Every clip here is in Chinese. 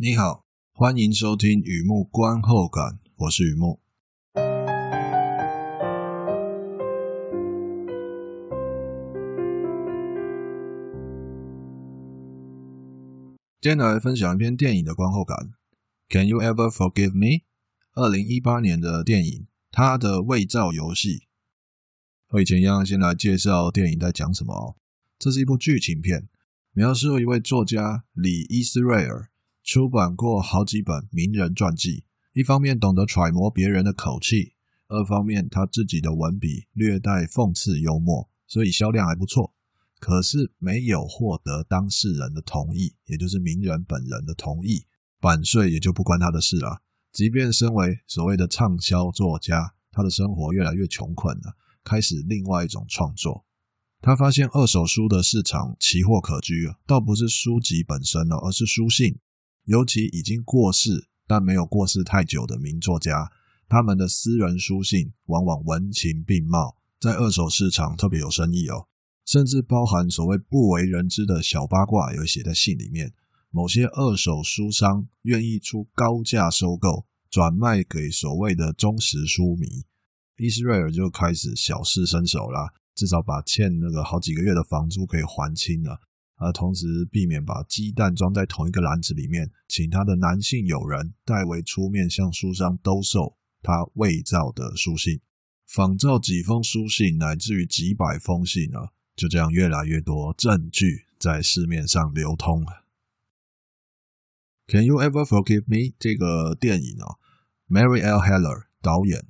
你好，欢迎收听雨木观后感，我是雨木。今天来分享一篇电影的观后感。Can you ever forgive me？二零一八年的电影，它的伪造游戏。和以前一样，先来介绍电影在讲什么哦。这是一部剧情片，描述一位作家李伊斯瑞尔出版过好几本名人传记。一方面懂得揣摩别人的口气，二方面他自己的文笔略带讽刺幽默，所以销量还不错。可是没有获得当事人的同意，也就是名人本人的同意，版税也就不关他的事了。即便身为所谓的畅销作家，他的生活越来越穷困了。开始另外一种创作，他发现二手书的市场奇货可居，倒不是书籍本身了，而是书信。尤其已经过世但没有过世太久的名作家，他们的私人书信往往文情并茂，在二手市场特别有生意哦。甚至包含所谓不为人知的小八卦，有写在信里面。某些二手书商愿意出高价收购，转卖给所谓的忠实书迷。伊斯瑞尔就开始小试身手啦，至少把欠那个好几个月的房租可以还清了，而同时避免把鸡蛋装在同一个篮子里面，请他的男性友人代为出面向书商兜售他伪造的书信，仿造几封书信，乃至于几百封信啊，就这样越来越多证据在市面上流通。Can you ever forgive me？这个电影啊，Mary L. Heller 导演。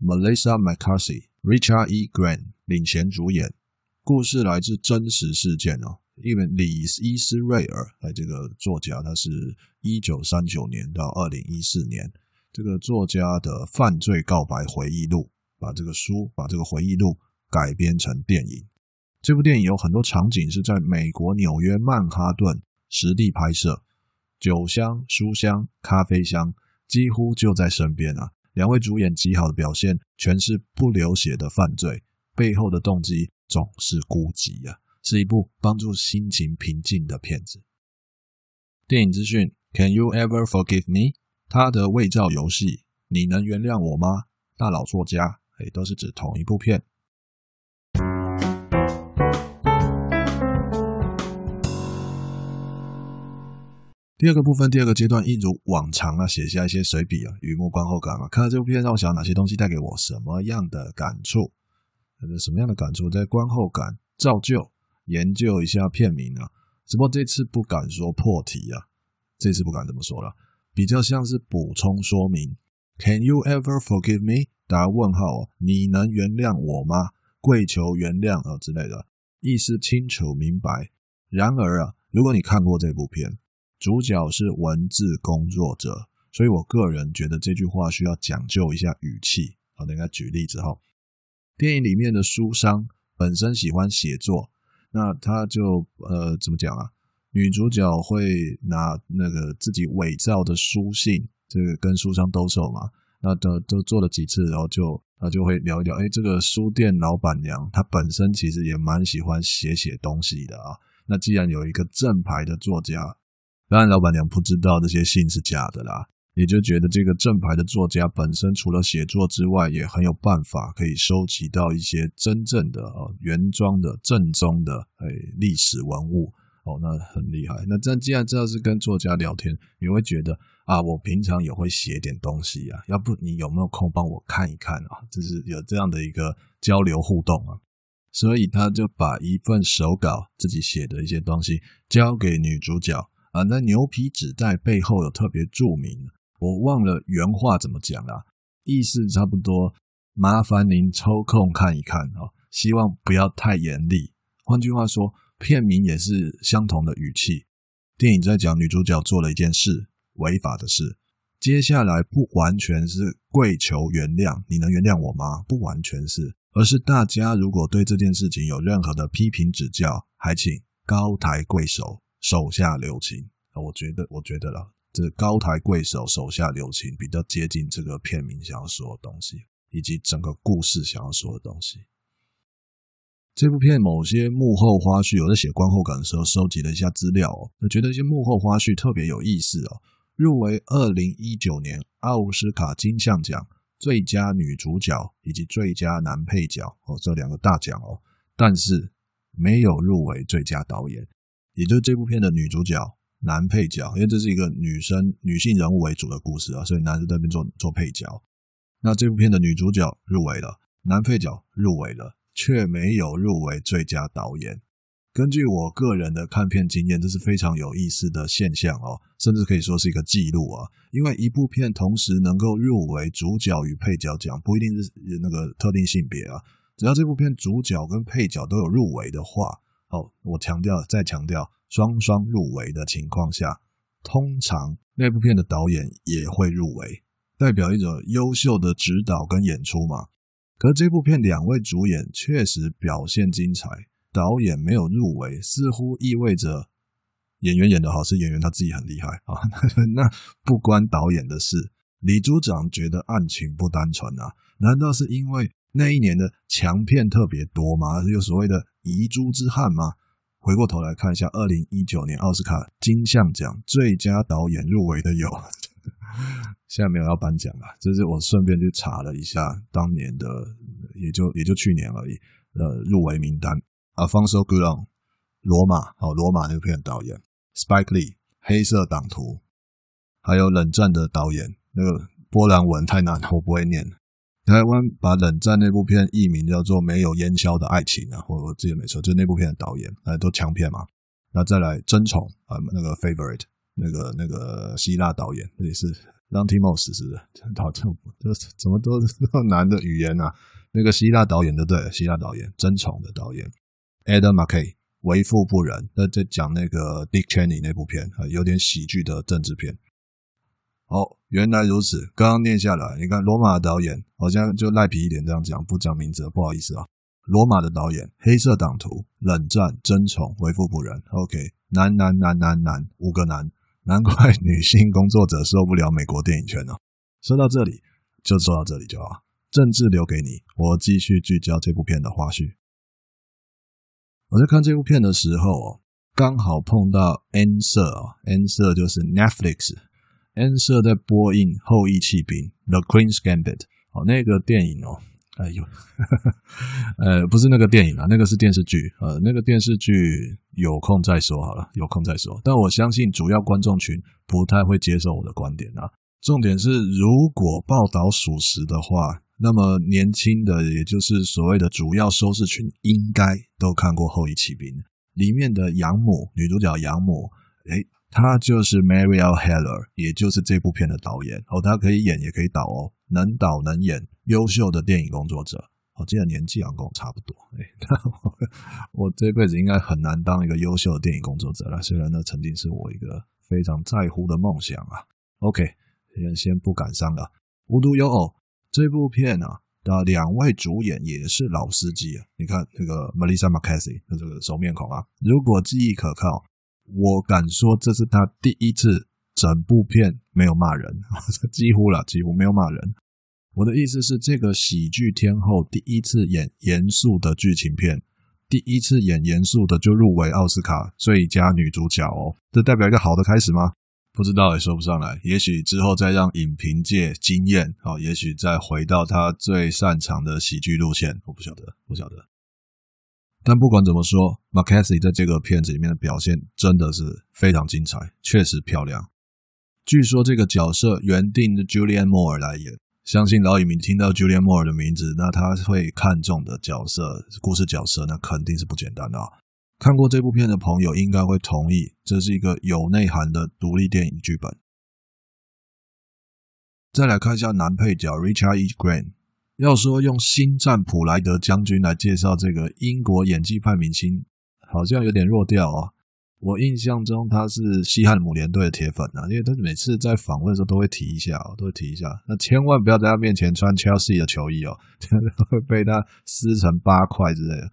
Melissa McCarthy、Richard E. Grant 领衔主演，故事来自真实事件哦。因为李伊斯瑞尔哎，这个作家他是一九三九年到二零一四年，这个作家的犯罪告白回忆录，把这个书把这个回忆录改编成电影。这部电影有很多场景是在美国纽约曼哈顿实地拍摄，酒香、书香、咖啡香几乎就在身边啊。两位主演极好的表现，全是不流血的犯罪，背后的动机总是孤寂啊，是一部帮助心情平静的片子。电影资讯：Can you ever forgive me？他的伪造游戏，你能原谅我吗？大佬作家，诶，都是指同一部片。第二个部分，第二个阶段，一如往常啊，写下一些随笔啊，雨幕观后感啊。看到这部片，让我想到哪些东西带给我什么样的感触？什么样的感触？在观后感照旧研究一下片名啊。只不过这次不敢说破题啊，这次不敢这么说了，比较像是补充说明。Can you ever forgive me？打问号，你能原谅我吗？跪求原谅啊之类的，意思清楚明白。然而啊，如果你看过这部片，主角是文字工作者，所以我个人觉得这句话需要讲究一下语气。好，等一下举例子哈。电影里面的书商本身喜欢写作，那他就呃怎么讲啊？女主角会拿那个自己伪造的书信，这个跟书商兜售嘛。那都都做了几次，然后就他就会聊一聊。哎，这个书店老板娘她本身其实也蛮喜欢写写东西的啊。那既然有一个正牌的作家。当然，老板娘不知道这些信是假的啦，也就觉得这个正牌的作家本身除了写作之外，也很有办法可以收集到一些真正的啊原装的正宗的哎历史文物哦，那很厉害。那这既然这样是跟作家聊天，你会觉得啊，我平常也会写点东西啊，要不你有没有空帮我看一看啊？就是有这样的一个交流互动啊，所以他就把一份手稿自己写的一些东西交给女主角。啊，那牛皮纸袋背后有特别注明，我忘了原话怎么讲了，意思差不多，麻烦您抽空看一看哦，希望不要太严厉。换句话说，片名也是相同的语气。电影在讲女主角做了一件事，违法的事，接下来不完全是跪求原谅，你能原谅我吗？不完全是，而是大家如果对这件事情有任何的批评指教，还请高抬贵手。手下留情，我觉得，我觉得了，这高抬贵手，手下留情，比较接近这个片名想要说的东西，以及整个故事想要说的东西。这部片某些幕后花絮，我在写观后感的时候收集了一下资料哦，我觉得一些幕后花絮特别有意思哦。入围二零一九年奥斯卡金像奖最佳女主角以及最佳男配角哦，这两个大奖哦，但是没有入围最佳导演，也就是这部片的女主角、男配角，因为这是一个女生、女性人物为主的故事啊，所以男生这边做做配角。那这部片的女主角入围了，男配角入围了，却没有入围最佳导演。根据我个人的看片经验，这是非常有意思的现象哦，甚至可以说是一个记录啊。因为一部片同时能够入围主角与配角奖，不一定是那个特定性别啊，只要这部片主角跟配角都有入围的话，哦，我强调再强调，双双入围的情况下，通常那部片的导演也会入围，代表一种优秀的指导跟演出嘛。可这部片两位主演确实表现精彩。导演没有入围，似乎意味着演员演得好，是演员他自己很厉害啊。那不关导演的事。李组长觉得案情不单纯啊？难道是因为那一年的强片特别多吗？有所谓的遗珠之憾吗？回过头来看一下，二零一九年奥斯卡金像奖最佳导演入围的有，现在没有要颁奖了。这是我顺便去查了一下当年的，也就也就去年而已。呃，入围名单。Alfonso Cuarón 罗马，好，罗马那片导演，Spike Lee，黑色党徒，还有冷战的导演，那个波兰文太难，我不会念。台湾把冷战那部片译名叫做《没有烟硝的爱情》啊，我我记得没错，就那部片的导演，哎，都强片嘛。那再来争宠啊，那个 Favorite，那个那个希腊导演，也是 Lantimos，是不是？好，这这怎么都这么难的语言啊？那个希腊导演的对，希腊导演争宠的导演。Adam McKay 为富不仁，那在讲那个 Dick Cheney 那部片，有点喜剧的政治片。哦，原来如此，刚刚念下来，你看罗马的导演好像就赖皮一点这样讲，不讲名字，不好意思啊。罗马的导演，黑色党徒，冷战，争宠，为富不仁。OK，难难难难难，五个难，难怪女性工作者受不了美国电影圈呢、啊。说到这里，就说到这里就好，政治留给你，我继续聚焦这部片的花絮。我在看这部片的时候哦，刚好碰到 N 社啊，N 社就是 Netflix N 社在播映《后翼弃兵》The Queen's Gambit 哦，那个电影哦，哎呦，呃，不是那个电影啊，那个是电视剧，呃，那个电视剧有空再说好了，有空再说。但我相信主要观众群不太会接受我的观点啊。重点是，如果报道属实的话。那么年轻的，也就是所谓的主要收视群，应该都看过《后翼弃兵》里面的养母，女主角养母，诶，他就是 Marielle Heller，也就是这部片的导演哦，他可以演也可以导哦，能导能演，优秀的电影工作者。我记得年纪好像跟我差不多，诶，我这辈子应该很难当一个优秀的电影工作者了，虽然那曾经是我一个非常在乎的梦想啊。OK，先先不感伤了，无独有偶。这部片啊的两位主演也是老司机啊！你看那个 Melissa McCarthy 的这个熟面孔啊，如果记忆可靠，我敢说这是他第一次整部片没有骂人，几乎了，几乎没有骂人。我的意思是，这个喜剧天后第一次演严肃的剧情片，第一次演严肃的就入围奥斯卡最佳女主角哦，这代表一个好的开始吗？不知道也说不上来，也许之后再让影评界惊艳，啊，也许再回到他最擅长的喜剧路线，我不晓得，不晓得。但不管怎么说，McCarthy 在这个片子里面的表现真的是非常精彩，确实漂亮。据说这个角色原定的 Julian Moore 来演，相信老影迷听到 Julian Moore 的名字，那他会看中的角色，故事角色，那肯定是不简单的啊。看过这部片的朋友应该会同意，这是一个有内涵的独立电影剧本。再来看一下男配角 Richard E. Grant，要说用星战普莱德将军来介绍这个英国演技派明星，好像有点弱调啊。我印象中他是西汉姆联队的铁粉啊，因为他每次在访问的时候都会提一下，都会提一下。那千万不要在他面前穿 Chelsea 的球衣哦，会被他撕成八块之类的。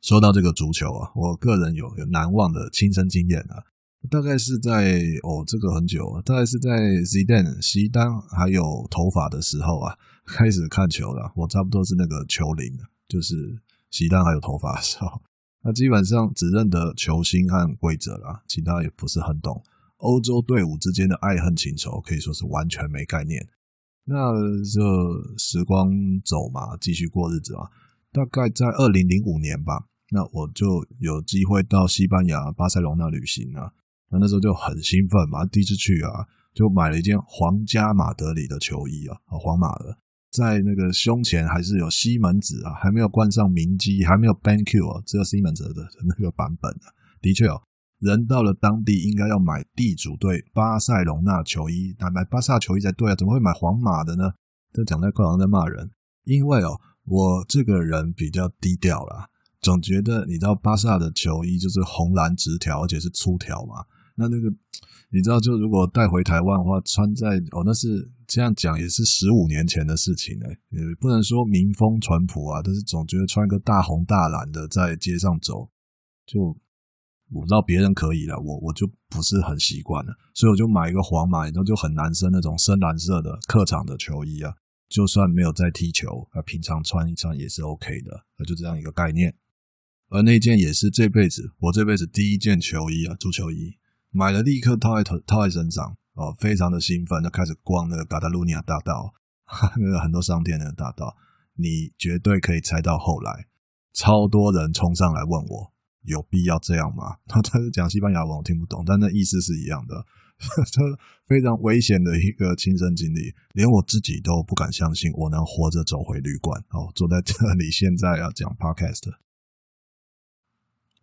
说到这个足球啊，我个人有有难忘的亲身经验啊，大概是在哦，这个很久，大概是在 Zidane 席丹还有头发的时候啊，开始看球了。我差不多是那个球龄，就是席丹还有头发的时候，那基本上只认得球星和规则啦，其他也不是很懂。欧洲队伍之间的爱恨情仇可以说是完全没概念。那这时光走嘛，继续过日子嘛。大概在二零零五年吧，那我就有机会到西班牙巴塞隆那旅行啊。那那时候就很兴奋嘛，第一次去啊，就买了一件皇家马德里的球衣啊，皇马的。在那个胸前还是有西门子啊，还没有冠上名机，还没有 BenQ 啊，只有西门子的 那个版本啊。的确哦，人到了当地应该要买地主队巴塞隆纳球衣，那买巴萨球衣才对啊，怎么会买皇马的呢？这讲在快好像在骂人，因为哦，我这个人比较低调啦，总觉得你知道巴萨的球衣就是红蓝直条，而且是粗条嘛。那那个，你知道，就如果带回台湾的话，穿在哦，那是这样讲，也是十五年前的事情呢。也不能说民风淳朴啊，但是总觉得穿个大红大蓝的在街上走，就我不知道别人可以了，我我就不是很习惯了，所以我就买一个皇马，然后就很男生那种深蓝色的客场的球衣啊，就算没有在踢球，啊，平常穿一穿也是 OK 的，那就这样一个概念。而那件也是这辈子我这辈子第一件球衣啊，足球衣。买了，立刻套在头，套在身上哦，非常的兴奋，就开始逛那个加泰罗尼亚大道，那个很多商店那个大道，你绝对可以猜到后来，超多人冲上来问我，有必要这样吗？他他是讲西班牙文，我听不懂，但那意思是一样的，这非常危险的一个亲身经历，连我自己都不敢相信我能活着走回旅馆哦，坐在这里，现在要讲 podcast。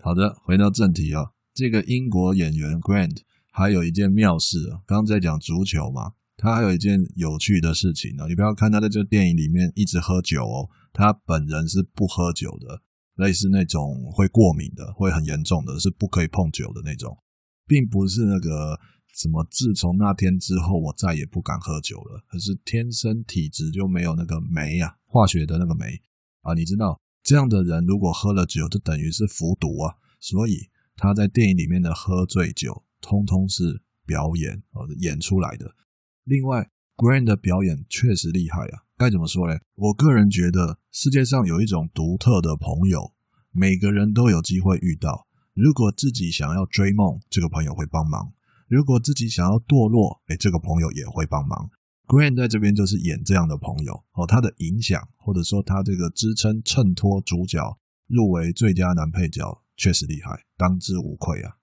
好的，回到正题啊。这个英国演员 Grant 还有一件妙事啊，刚刚在讲足球嘛，他还有一件有趣的事情呢。你不要看他在这个电影里面一直喝酒哦，他本人是不喝酒的，类似那种会过敏的，会很严重的，是不可以碰酒的那种，并不是那个什么自从那天之后我再也不敢喝酒了，可是天生体质就没有那个酶啊，化学的那个酶啊，你知道这样的人如果喝了酒，就等于是服毒啊，所以。他在电影里面的喝醉酒，通通是表演哦，演出来的。另外，Grant 的表演确实厉害啊，该怎么说呢？我个人觉得，世界上有一种独特的朋友，每个人都有机会遇到。如果自己想要追梦，这个朋友会帮忙；如果自己想要堕落，诶，这个朋友也会帮忙。Grant 在这边就是演这样的朋友哦，他的影响或者说他这个支撑衬托主角入围最佳男配角。确实厉害，当之无愧啊。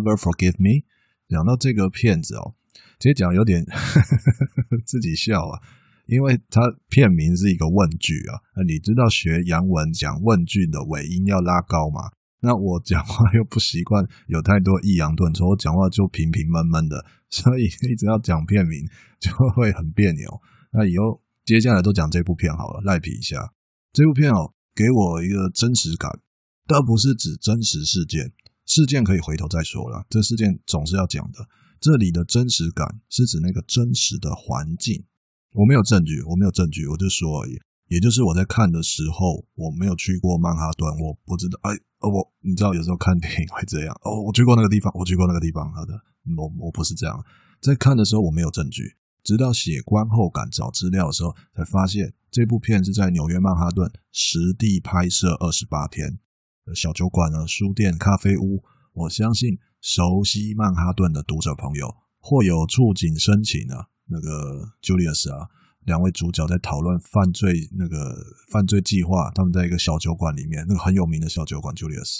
！Ever forgive me？讲到这个片子哦，其实讲有点 自己笑啊，因为它片名是一个问句啊。那你知道学洋文讲问句的尾音要拉高吗？那我讲话又不习惯有太多抑扬顿挫，我讲话就平平闷闷的，所以一直要讲片名就会很别扭。那以后接下来都讲这部片好了，赖皮一下。这部片哦，给我一个真实感，倒不是指真实事件。事件可以回头再说了，这事件总是要讲的。这里的真实感是指那个真实的环境。我没有证据，我没有证据，我就说而已。也就是我在看的时候，我没有去过曼哈顿，我不知道。哎，我你知道有时候看电影会这样。哦，我去过那个地方，我去过那个地方。好的，我我不是这样。在看的时候我没有证据，直到写观后感找资料的时候，才发现这部片是在纽约曼哈顿实地拍摄二十八天。小酒馆啊，书店、咖啡屋，我相信熟悉曼哈顿的读者朋友或有触景生情啊。那个 Julius 啊，两位主角在讨论犯罪那个犯罪计划，他们在一个小酒馆里面，那个很有名的小酒馆 Julius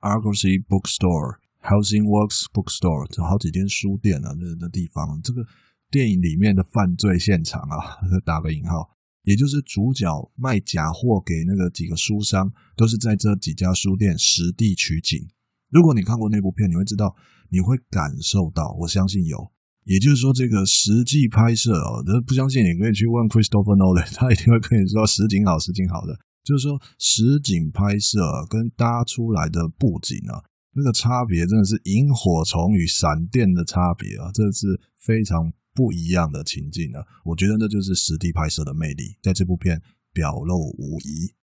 Argosy Bookstore，Housing Works Bookstore，这好几间书店啊，那那地方，这个电影里面的犯罪现场啊，打个引号，也就是主角卖假货给那个几个书商，都是在这几家书店实地取景。如果你看过那部片，你会知道，你会感受到，我相信有。也就是说，这个实际拍摄哦，不相信你可以去问 Christopher Nolan，他一定会跟你说实景好，实景好的。就是说，实景拍摄跟搭出来的布景啊，那个差别真的是萤火虫与闪电的差别啊，这是非常不一样的情境呢。我觉得那就是实地拍摄的魅力，在这部片表露无遗。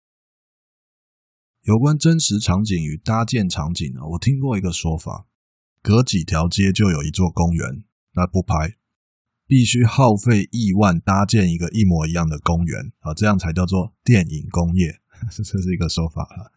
有关真实场景与搭建场景呢，我听过一个说法，隔几条街就有一座公园。那不拍，必须耗费亿万搭建一个一模一样的公园啊，这样才叫做电影工业，这是一个说法啊。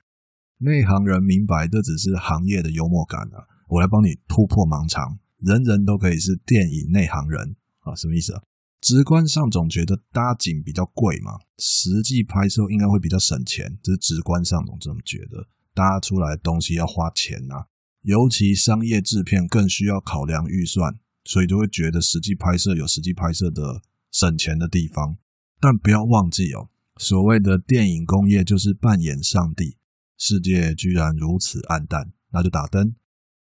内行人明白，这只是行业的幽默感啊。我来帮你突破盲肠，人人都可以是电影内行人啊，什么意思啊？直观上总觉得搭景比较贵嘛，实际拍摄应该会比较省钱，这是直观上总这么觉得。搭出来东西要花钱呐，尤其商业制片更需要考量预算。所以就会觉得实际拍摄有实际拍摄的省钱的地方，但不要忘记哦，所谓的电影工业就是扮演上帝。世界居然如此暗淡，那就打灯。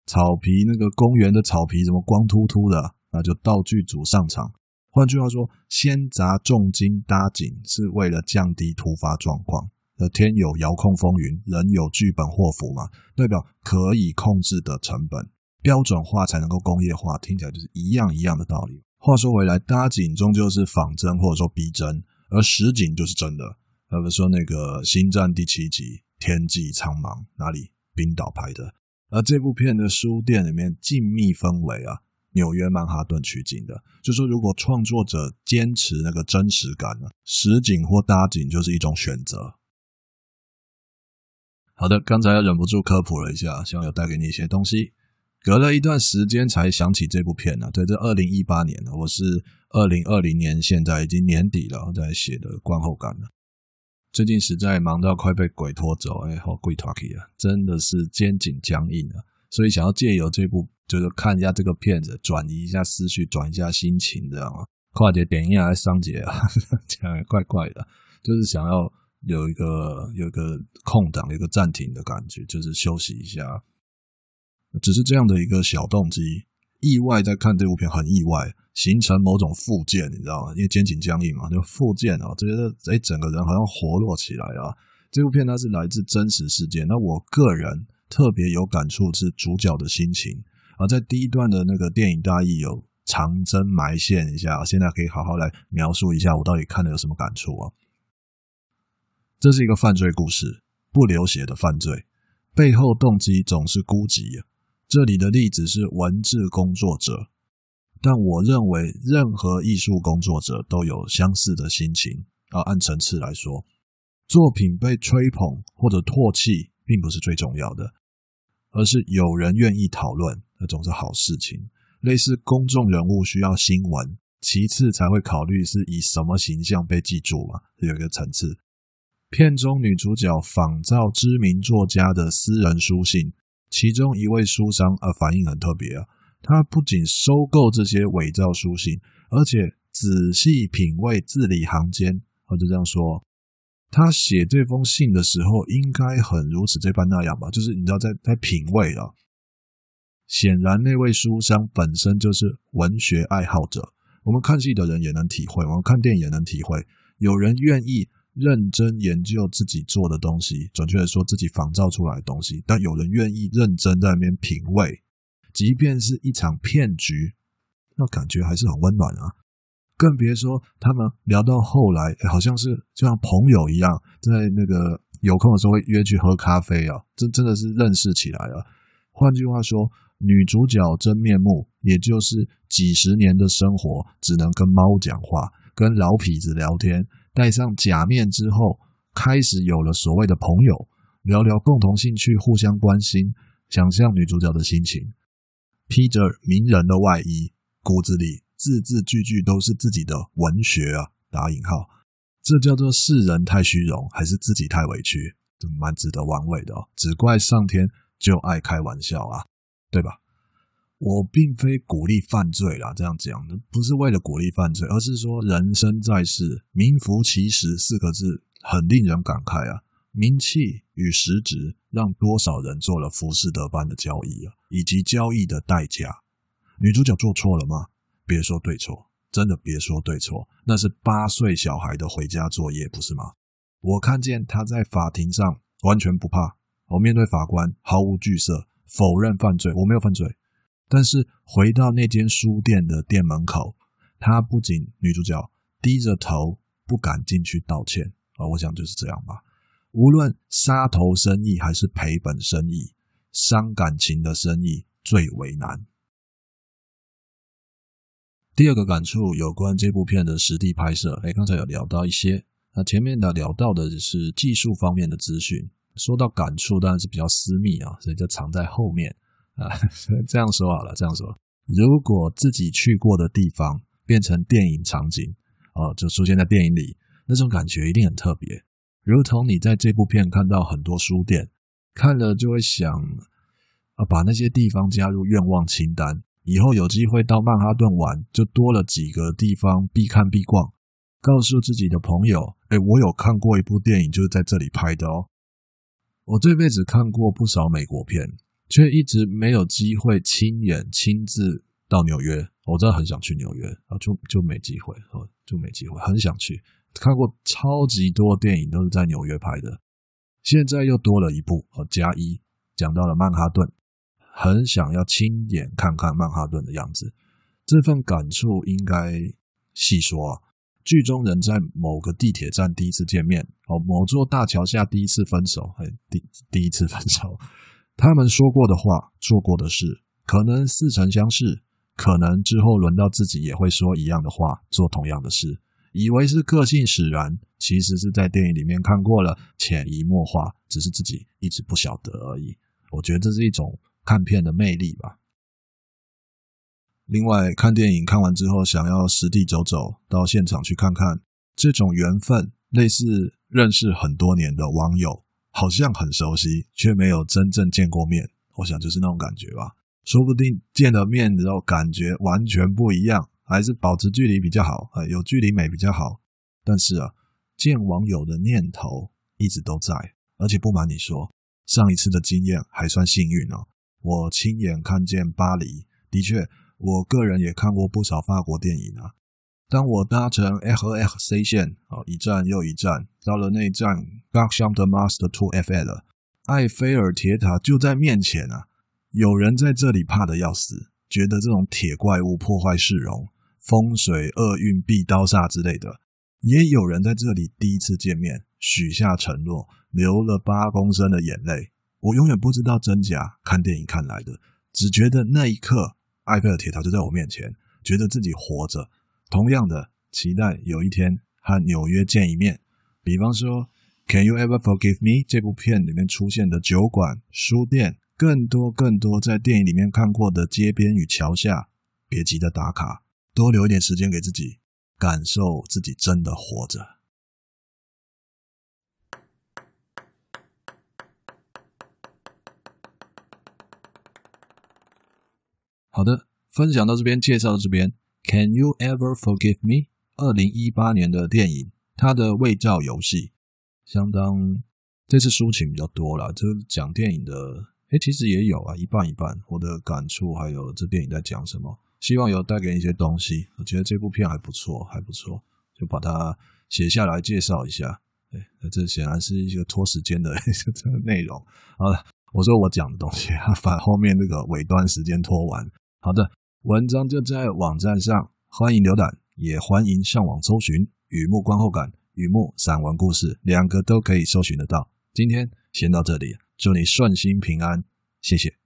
草皮那个公园的草皮怎么光秃秃的？那就道具组上场。换句话说，先砸重金搭景是为了降低突发状况。那天有遥控风云，人有剧本祸福嘛，代表可以控制的成本。标准化才能够工业化，听起来就是一样一样的道理。话说回来，搭景终究是仿真或者说逼真，而实景就是真的。比如说那个《星战》第七集《天际苍茫》，哪里？冰岛拍的。而这部片的书店里面静谧氛围啊，纽约曼哈顿取景的。就说如果创作者坚持那个真实感呢，实景或搭景就是一种选择。好的，刚才忍不住科普了一下，希望有带给你一些东西。隔了一段时间才想起这部片呢、啊。对，这二零一八年了，我是二零二零年，现在已经年底了，在写的观后感了。最近实在忙到快被鬼拖走，哎，好鬼拖去啊，真的是肩颈僵硬啊。所以想要借由这部，就是看一下这个片子，转移一下思绪，转移一下心情，这样啊。跨节点一下来上节啊，这样怪怪的，就是想要有一个有一个空档，有一个暂停的感觉，就是休息一下。只是这样的一个小动机，意外在看这部片很意外，形成某种复健，你知道吗？因为肩颈僵硬嘛，就复健啊，觉得哎，整个人好像活络起来啊。这部片它是来自真实事件，那我个人特别有感触是主角的心情，而在第一段的那个电影大意有长针埋线一下，现在可以好好来描述一下我到底看了有什么感触啊。这是一个犯罪故事，不流血的犯罪，背后动机总是孤寂啊。这里的例子是文字工作者，但我认为任何艺术工作者都有相似的心情。啊按层次来说，作品被吹捧或者唾弃并不是最重要的，而是有人愿意讨论，那总是好事情。类似公众人物需要新闻，其次才会考虑是以什么形象被记住嘛，有一个层次。片中女主角仿照知名作家的私人书信。其中一位书商啊，反应很特别啊。他不仅收购这些伪造书信，而且仔细品味字里行间。我就这样说，他写这封信的时候，应该很如此这般那样吧？就是你知道，在在品味啊。显然，那位书商本身就是文学爱好者。我们看戏的人也能体会，我们看电影也能体会，有人愿意。认真研究自己做的东西，准确的说，自己仿造出来的东西。但有人愿意认真在那边品味，即便是一场骗局，那感觉还是很温暖啊。更别说他们聊到后来，好像是就像朋友一样，在那个有空的时候会约去喝咖啡啊，这真的是认识起来了。换句话说，女主角真面目，也就是几十年的生活，只能跟猫讲话，跟老痞子聊天。戴上假面之后，开始有了所谓的朋友，聊聊共同兴趣，互相关心。想象女主角的心情，披着名人的外衣，骨子里字字句句都是自己的文学啊！打引号，这叫做世人太虚荣，还是自己太委屈？蛮值得玩味的哦。只怪上天就爱开玩笑啊！对吧？我并非鼓励犯罪啦，这样讲不是为了鼓励犯罪，而是说人生在世，名副其实四个字很令人感慨啊！名气与实质让多少人做了浮士德般的交易啊，以及交易的代价。女主角做错了吗？别说对错，真的别说对错，那是八岁小孩的回家作业，不是吗？我看见他在法庭上完全不怕，我面对法官毫无惧色，否认犯罪，我没有犯罪。但是回到那间书店的店门口，他不仅女主角低着头不敢进去道歉啊，我想就是这样吧。无论杀头生意还是赔本生意，伤感情的生意最为难。第二个感触有关这部片的实地拍摄，哎，刚才有聊到一些，那前面的聊到的是技术方面的资讯。说到感触，当然是比较私密啊，所以就藏在后面啊。这样说好了，这样说，如果自己去过的地方变成电影场景，哦，就出现在电影里，那种感觉一定很特别。如同你在这部片看到很多书店，看了就会想啊，把那些地方加入愿望清单。以后有机会到曼哈顿玩，就多了几个地方必看必逛。告诉自己的朋友，哎，我有看过一部电影，就是在这里拍的哦。我这辈子看过不少美国片，却一直没有机会亲眼亲自到纽约。我真的很想去纽约啊，就就没机会，就没机会，很想去。看过超级多电影都是在纽约拍的，现在又多了一部哦，加一讲到了曼哈顿，很想要亲眼看看曼哈顿的样子。这份感触应该细说啊。剧中人在某个地铁站第一次见面，哦，某座大桥下第一次分手，嘿，第第一次分手。他们说过的话，做过的事，可能似曾相识，可能之后轮到自己也会说一样的话，做同样的事。以为是个性使然，其实是在电影里面看过了，潜移默化，只是自己一直不晓得而已。我觉得这是一种看片的魅力吧。另外，看电影看完之后，想要实地走走，到现场去看看，这种缘分，类似认识很多年的网友，好像很熟悉，却没有真正见过面。我想就是那种感觉吧。说不定见了面之后，感觉完全不一样。还是保持距离比较好，呃，有距离美比较好。但是啊，见网友的念头一直都在，而且不瞒你说，上一次的经验还算幸运哦。我亲眼看见巴黎，的确，我个人也看过不少法国电影啊。当我搭乘 RER-C 线，哦，一站又一站，到了那站 Gare Champ de Mars 的 Tour Eiffel，埃菲尔铁塔就在面前啊！有人在这里怕得要死。觉得这种铁怪物破坏市容、风水厄运必刀煞之类的，也有人在这里第一次见面，许下承诺，流了八公升的眼泪。我永远不知道真假，看电影看来的，只觉得那一刻，埃菲尔铁塔就在我面前，觉得自己活着。同样的，期待有一天和纽约见一面。比方说，《Can You Ever Forgive Me》这部片里面出现的酒馆、书店。更多更多在电影里面看过的街边与桥下，别急着打卡，多留一点时间给自己，感受自己真的活着。好的，分享到这边，介绍到这边。Can you ever forgive me？二零一八年的电影，它的伪造游戏相当，这次抒情比较多了，就讲电影的。诶，其实也有啊，一半一半。我的感触还有这电影在讲什么，希望有带给你一些东西。我觉得这部片还不错，还不错，就把它写下来介绍一下。诶，那这显然是一个拖时间的 这个内容。好了，我说我讲的东西，把后面那个尾端时间拖完。好的，文章就在网站上，欢迎浏览，也欢迎上网搜寻《雨幕观后感》《雨幕散文故事》，两个都可以搜寻得到。今天先到这里。祝你顺心平安，谢谢。